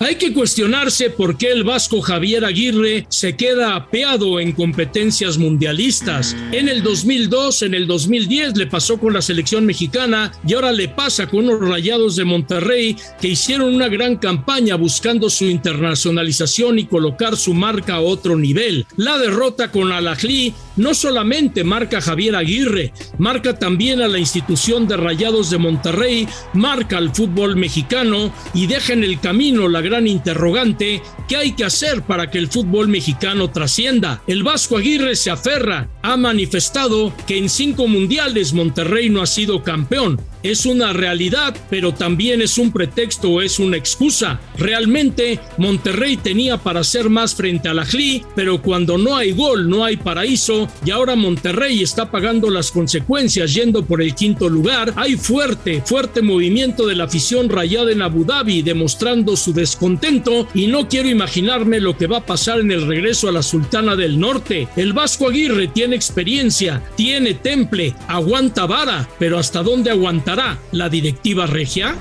Hay que cuestionarse por qué el vasco Javier Aguirre se queda apeado en competencias mundialistas. En el 2002, en el 2010 le pasó con la selección mexicana y ahora le pasa con los Rayados de Monterrey que hicieron una gran campaña buscando su internacionalización y colocar su marca a otro nivel. La derrota con Al-Ahly no solamente marca a Javier Aguirre, marca también a la institución de Rayados de Monterrey, marca al fútbol mexicano y deja en el camino la gran interrogante, ¿qué hay que hacer para que el fútbol mexicano trascienda? El Vasco Aguirre se aferra, ha manifestado que en cinco mundiales Monterrey no ha sido campeón, es una realidad, pero también es un pretexto o es una excusa. Realmente Monterrey tenía para ser más frente a la JLI, pero cuando no hay gol, no hay paraíso y ahora Monterrey está pagando las consecuencias yendo por el quinto lugar. Hay fuerte, fuerte movimiento de la afición rayada en Abu Dhabi demostrando su descontento y no quiero imaginarme lo que va a pasar en el regreso a la Sultana del Norte. El Vasco Aguirre tiene experiencia, tiene temple, aguanta vara, pero ¿hasta dónde aguantará? La directiva regia?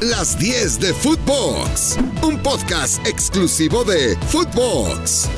Las 10 de Footbox, un podcast exclusivo de Footbox.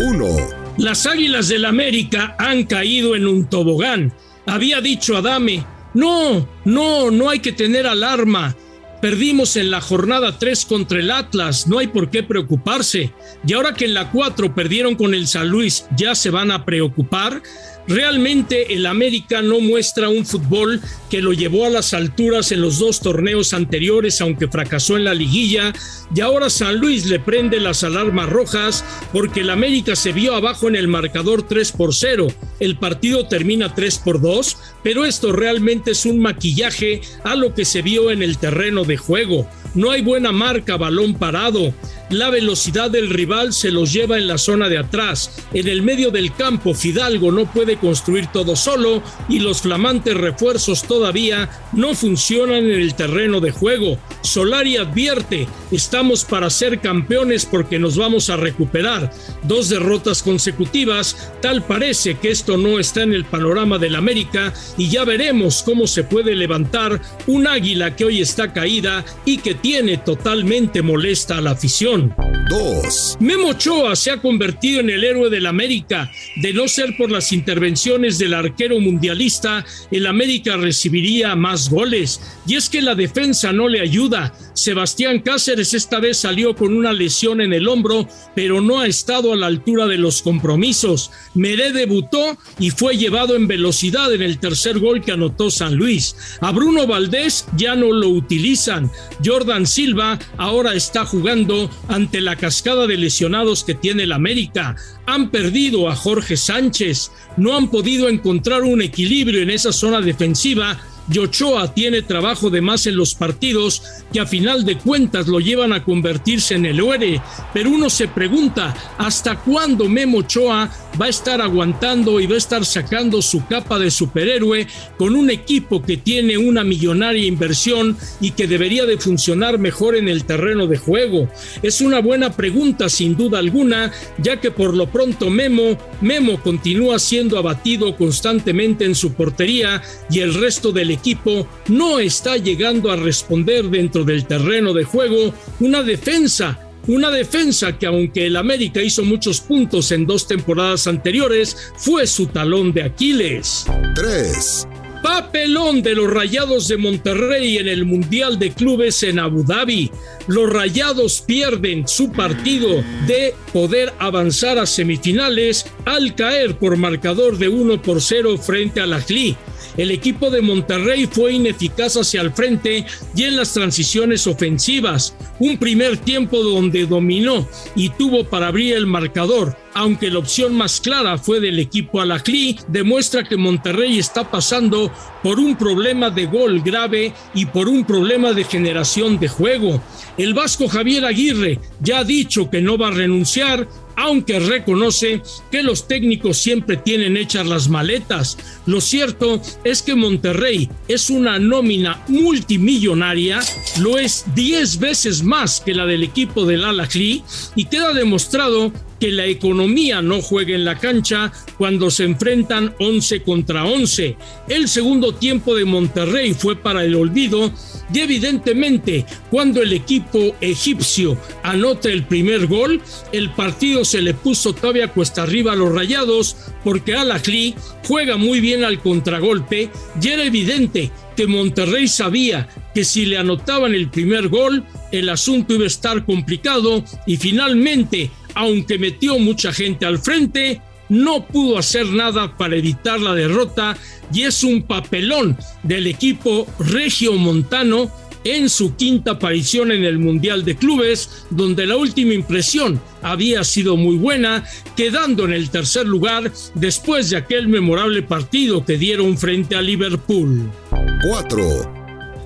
1. Las Águilas del América han caído en un tobogán. Había dicho Adame, no, no, no hay que tener alarma. Perdimos en la jornada 3 contra el Atlas, no hay por qué preocuparse. Y ahora que en la 4 perdieron con el San Luis, ¿ya se van a preocupar? Realmente el América no muestra un fútbol que lo llevó a las alturas en los dos torneos anteriores, aunque fracasó en la liguilla, y ahora San Luis le prende las alarmas rojas porque el América se vio abajo en el marcador 3 por 0. El partido termina 3 por 2, pero esto realmente es un maquillaje a lo que se vio en el terreno de juego. No hay buena marca, balón parado. La velocidad del rival se los lleva en la zona de atrás. En el medio del campo, Fidalgo no puede construir todo solo y los flamantes refuerzos todavía no funcionan en el terreno de juego. Solari advierte, estamos para ser campeones porque nos vamos a recuperar. Dos derrotas consecutivas, tal parece que esto no está en el panorama del América y ya veremos cómo se puede levantar un águila que hoy está caída y que tiene totalmente molesta a la afición. 2. Memo Ochoa se ha convertido en el héroe del América. De no ser por las intervenciones del arquero mundialista, el América recibiría más goles. Y es que la defensa no le ayuda. Sebastián Cáceres esta vez salió con una lesión en el hombro, pero no ha estado a la altura de los compromisos. Meré debutó y fue llevado en velocidad en el tercer gol que anotó San Luis. A Bruno Valdés ya no lo utilizan. Jordan Silva ahora está jugando ante la cascada de lesionados que tiene el América. Han perdido a Jorge Sánchez, no han podido encontrar un equilibrio en esa zona defensiva y Ochoa tiene trabajo de más en los partidos que a final de cuentas lo llevan a convertirse en el héroe. Pero uno se pregunta, ¿hasta cuándo Memo Ochoa va a estar aguantando y va a estar sacando su capa de superhéroe con un equipo que tiene una millonaria inversión y que debería de funcionar mejor en el terreno de juego? Es una buena pregunta sin duda alguna, ya que por lo pronto Memo, Memo continúa siendo abatido constantemente en su portería y el resto del equipo no está llegando a responder dentro del terreno de juego una defensa una defensa que aunque el América hizo muchos puntos en dos temporadas anteriores, fue su talón de Aquiles. 3. Papelón de los Rayados de Monterrey en el Mundial de Clubes en Abu Dhabi. Los Rayados pierden su partido de poder avanzar a semifinales al caer por marcador de 1 por 0 frente al Ahly. El equipo de Monterrey fue ineficaz hacia el frente y en las transiciones ofensivas. Un primer tiempo donde dominó y tuvo para abrir el marcador aunque la opción más clara fue del equipo Alaclí, demuestra que Monterrey está pasando por un problema de gol grave y por un problema de generación de juego. El vasco Javier Aguirre ya ha dicho que no va a renunciar, aunque reconoce que los técnicos siempre tienen hechas las maletas. Lo cierto es que Monterrey es una nómina multimillonaria, lo es 10 veces más que la del equipo del al y queda demostrado que la economía no juegue en la cancha cuando se enfrentan 11 contra 11. El segundo tiempo de Monterrey fue para el olvido y evidentemente cuando el equipo egipcio anota el primer gol, el partido se le puso todavía cuesta arriba a los rayados porque Al juega muy bien al contragolpe y era evidente que Monterrey sabía que si le anotaban el primer gol, el asunto iba a estar complicado y finalmente, aunque metió mucha gente al frente, no pudo hacer nada para evitar la derrota y es un papelón del equipo regio montano en su quinta aparición en el Mundial de Clubes, donde la última impresión había sido muy buena, quedando en el tercer lugar después de aquel memorable partido que dieron frente a Liverpool. 4.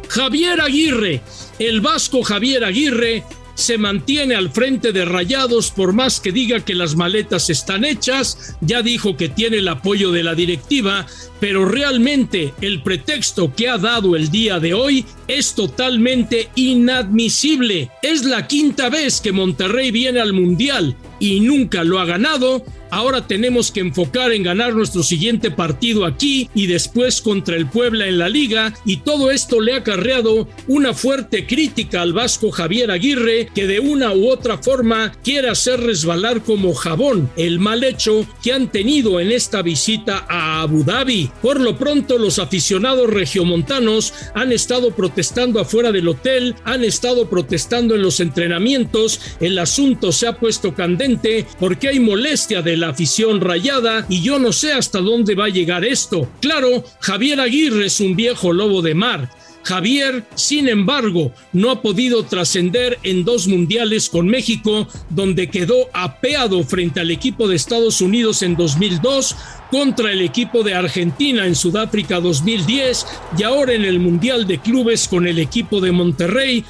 Javier Aguirre, el vasco Javier Aguirre, se mantiene al frente de Rayados por más que diga que las maletas están hechas, ya dijo que tiene el apoyo de la directiva, pero realmente el pretexto que ha dado el día de hoy es totalmente inadmisible. Es la quinta vez que Monterrey viene al Mundial y nunca lo ha ganado Ahora tenemos que enfocar en ganar nuestro siguiente partido aquí y después contra el Puebla en la liga y todo esto le ha acarreado una fuerte crítica al vasco Javier Aguirre que de una u otra forma quiere hacer resbalar como jabón el mal hecho que han tenido en esta visita a Abu Dhabi. Por lo pronto los aficionados regiomontanos han estado protestando afuera del hotel, han estado protestando en los entrenamientos, el asunto se ha puesto candente porque hay molestia de la afición rayada y yo no sé hasta dónde va a llegar esto. Claro, Javier Aguirre es un viejo lobo de mar. Javier, sin embargo, no ha podido trascender en dos mundiales con México, donde quedó apeado frente al equipo de Estados Unidos en 2002, contra el equipo de Argentina en Sudáfrica 2010 y ahora en el Mundial de Clubes con el equipo de Monterrey,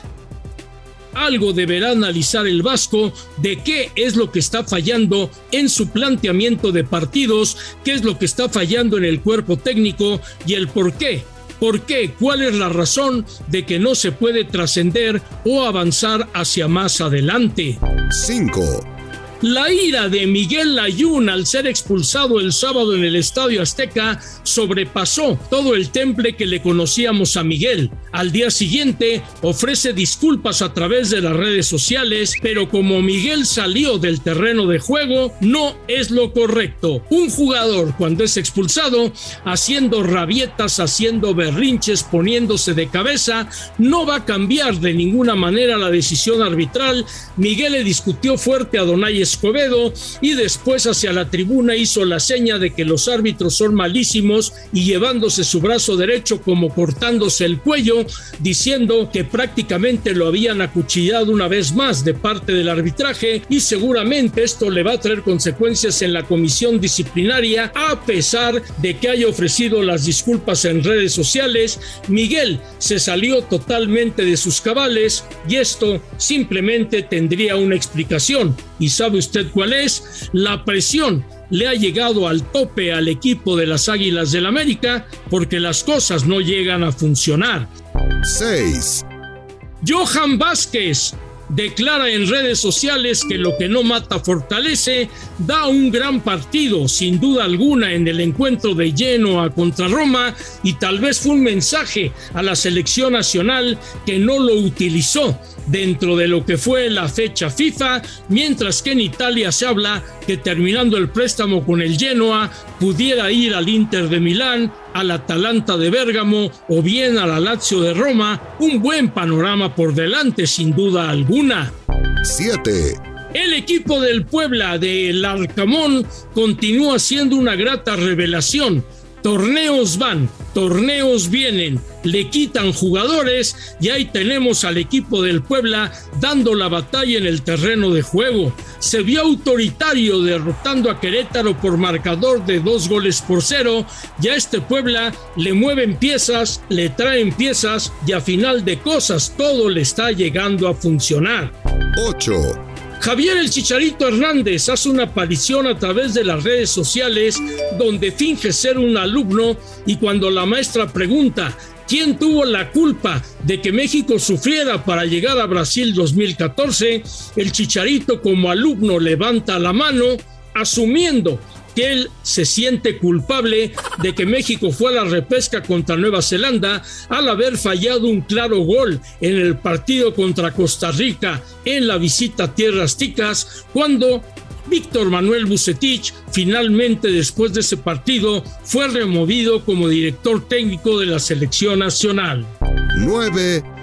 algo deberá analizar el Vasco de qué es lo que está fallando en su planteamiento de partidos, qué es lo que está fallando en el cuerpo técnico y el por qué. ¿Por qué? ¿Cuál es la razón de que no se puede trascender o avanzar hacia más adelante? 5. La ira de Miguel Layún al ser expulsado el sábado en el Estadio Azteca sobrepasó todo el temple que le conocíamos a Miguel. Al día siguiente ofrece disculpas a través de las redes sociales, pero como Miguel salió del terreno de juego, no es lo correcto. Un jugador cuando es expulsado, haciendo rabietas, haciendo berrinches, poniéndose de cabeza, no va a cambiar de ninguna manera la decisión arbitral. Miguel le discutió fuerte a Donay Escobedo y después hacia la tribuna hizo la seña de que los árbitros son malísimos y llevándose su brazo derecho como cortándose el cuello, diciendo que prácticamente lo habían acuchillado una vez más de parte del arbitraje y seguramente esto le va a traer consecuencias en la comisión disciplinaria a pesar de que haya ofrecido las disculpas en redes sociales. Miguel se salió totalmente de sus cabales y esto simplemente tendría una explicación. ¿Y sabe usted cuál es? La presión le ha llegado al tope al equipo de las Águilas del América porque las cosas no llegan a funcionar. 6. Johan Vázquez declara en redes sociales que lo que no mata fortalece, da un gran partido, sin duda alguna, en el encuentro de Genoa contra Roma y tal vez fue un mensaje a la selección nacional que no lo utilizó dentro de lo que fue la fecha FIFA, mientras que en Italia se habla que terminando el préstamo con el Genoa pudiera ir al Inter de Milán, al Atalanta de Bérgamo o bien a la Lazio de Roma, un buen panorama por delante sin duda alguna. 7. El equipo del Puebla del Arcamón continúa siendo una grata revelación Torneos van, torneos vienen, le quitan jugadores y ahí tenemos al equipo del Puebla dando la batalla en el terreno de juego. Se vio autoritario derrotando a Querétaro por marcador de dos goles por cero y a este Puebla le mueven piezas, le traen piezas y a final de cosas todo le está llegando a funcionar. 8. Javier el Chicharito Hernández hace una aparición a través de las redes sociales donde finge ser un alumno y cuando la maestra pregunta quién tuvo la culpa de que México sufriera para llegar a Brasil 2014, el Chicharito como alumno levanta la mano asumiendo que él se siente culpable de que México fue a la repesca contra Nueva Zelanda al haber fallado un claro gol en el partido contra Costa Rica en la visita a Tierras Ticas, cuando Víctor Manuel Bucetich finalmente después de ese partido fue removido como director técnico de la selección nacional. 9.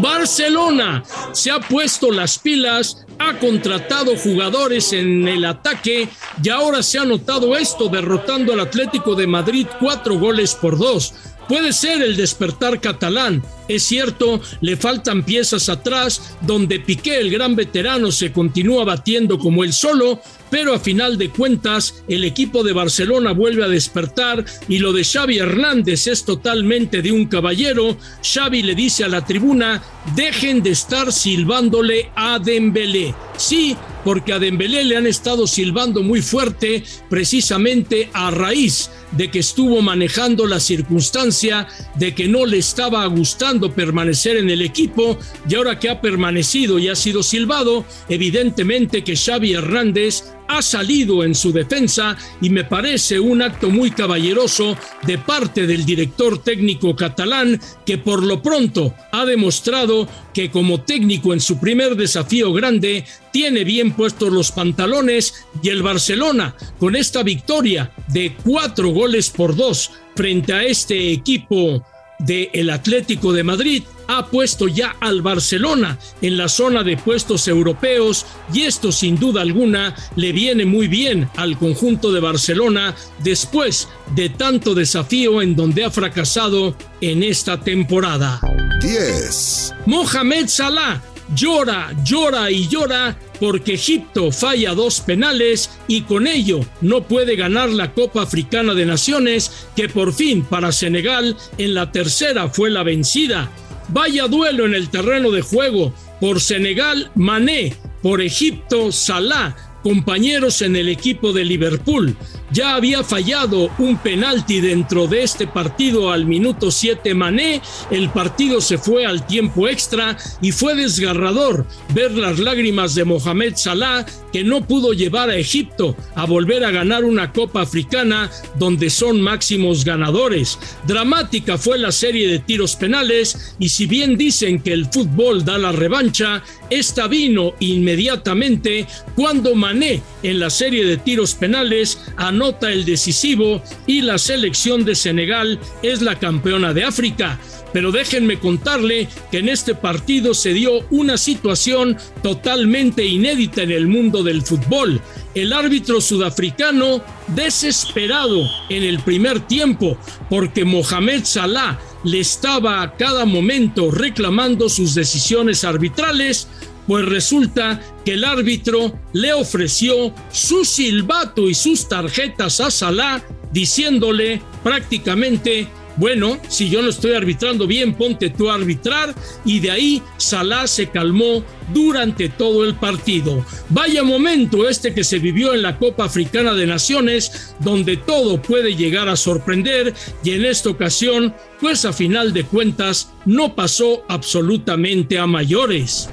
Barcelona se ha puesto las pilas, ha contratado jugadores en el ataque y ahora se ha notado esto derrotando al Atlético de Madrid cuatro goles por dos. Puede ser el despertar catalán. Es cierto, le faltan piezas atrás, donde Piqué, el gran veterano, se continúa batiendo como él solo, pero a final de cuentas el equipo de Barcelona vuelve a despertar y lo de Xavi Hernández es totalmente de un caballero. Xavi le dice a la tribuna, dejen de estar silbándole a Dembélé. Sí, porque a Dembélé le han estado silbando muy fuerte precisamente a raíz de que estuvo manejando la circunstancia de que no le estaba gustando permanecer en el equipo y ahora que ha permanecido y ha sido silbado, evidentemente que Xavi Hernández ha salido en su defensa y me parece un acto muy caballeroso de parte del director técnico catalán que por lo pronto ha demostrado que como técnico en su primer desafío grande tiene bien puestos los pantalones y el Barcelona con esta victoria de cuatro goles por dos frente a este equipo del el Atlético de Madrid ha puesto ya al Barcelona en la zona de puestos europeos y esto sin duda alguna le viene muy bien al conjunto de Barcelona después de tanto desafío en donde ha fracasado en esta temporada. 10. Mohamed Salah llora, llora y llora porque Egipto falla dos penales y con ello no puede ganar la Copa Africana de Naciones que por fin para Senegal en la tercera fue la vencida. Vaya duelo en el terreno de juego. Por Senegal, Mané. Por Egipto, Salah compañeros en el equipo de Liverpool. Ya había fallado un penalti dentro de este partido al minuto 7 Mané, el partido se fue al tiempo extra y fue desgarrador ver las lágrimas de Mohamed Salah que no pudo llevar a Egipto a volver a ganar una Copa Africana donde son máximos ganadores. Dramática fue la serie de tiros penales y si bien dicen que el fútbol da la revancha, esta vino inmediatamente cuando Mané en la serie de tiros penales anota el decisivo y la selección de Senegal es la campeona de África. Pero déjenme contarle que en este partido se dio una situación totalmente inédita en el mundo del fútbol. El árbitro sudafricano desesperado en el primer tiempo porque Mohamed Salah le estaba a cada momento reclamando sus decisiones arbitrales, pues resulta que el árbitro le ofreció su silbato y sus tarjetas a Salah diciéndole prácticamente bueno, si yo no estoy arbitrando bien, ponte tú a arbitrar. Y de ahí Salah se calmó durante todo el partido. Vaya momento este que se vivió en la Copa Africana de Naciones, donde todo puede llegar a sorprender y en esta ocasión, pues a final de cuentas, no pasó absolutamente a mayores.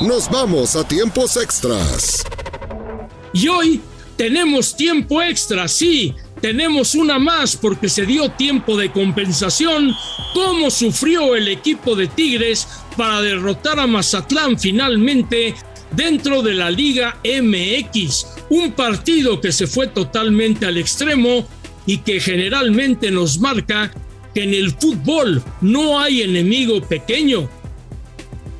Nos vamos a tiempos extras. Y hoy tenemos tiempo extra, sí, tenemos una más porque se dio tiempo de compensación. ¿Cómo sufrió el equipo de Tigres para derrotar a Mazatlán finalmente dentro de la Liga MX? Un partido que se fue totalmente al extremo y que generalmente nos marca que en el fútbol no hay enemigo pequeño,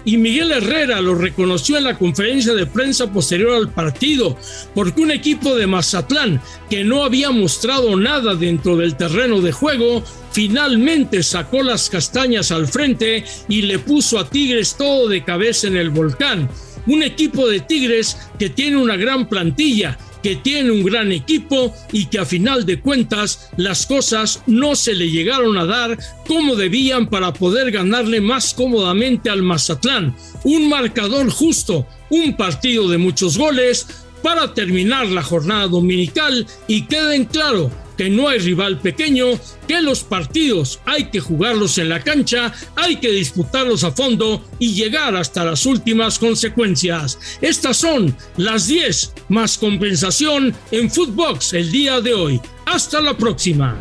y Miguel Herrera lo reconoció en la conferencia de prensa posterior al partido, porque un equipo de Mazatlán que no había mostrado nada dentro del terreno de juego, finalmente sacó las castañas al frente y le puso a Tigres todo de cabeza en el volcán. Un equipo de Tigres que tiene una gran plantilla, que tiene un gran equipo y que a final de cuentas las cosas no se le llegaron a dar como debían para poder ganarle más cómodamente al Mazatlán. Un marcador justo, un partido de muchos goles para terminar la jornada dominical y queden claro que no hay rival pequeño, que los partidos hay que jugarlos en la cancha, hay que disputarlos a fondo y llegar hasta las últimas consecuencias. Estas son las 10 más compensación en Footbox el día de hoy. Hasta la próxima.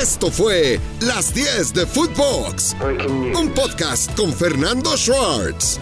Esto fue Las 10 de Footbox, un podcast con Fernando Schwartz.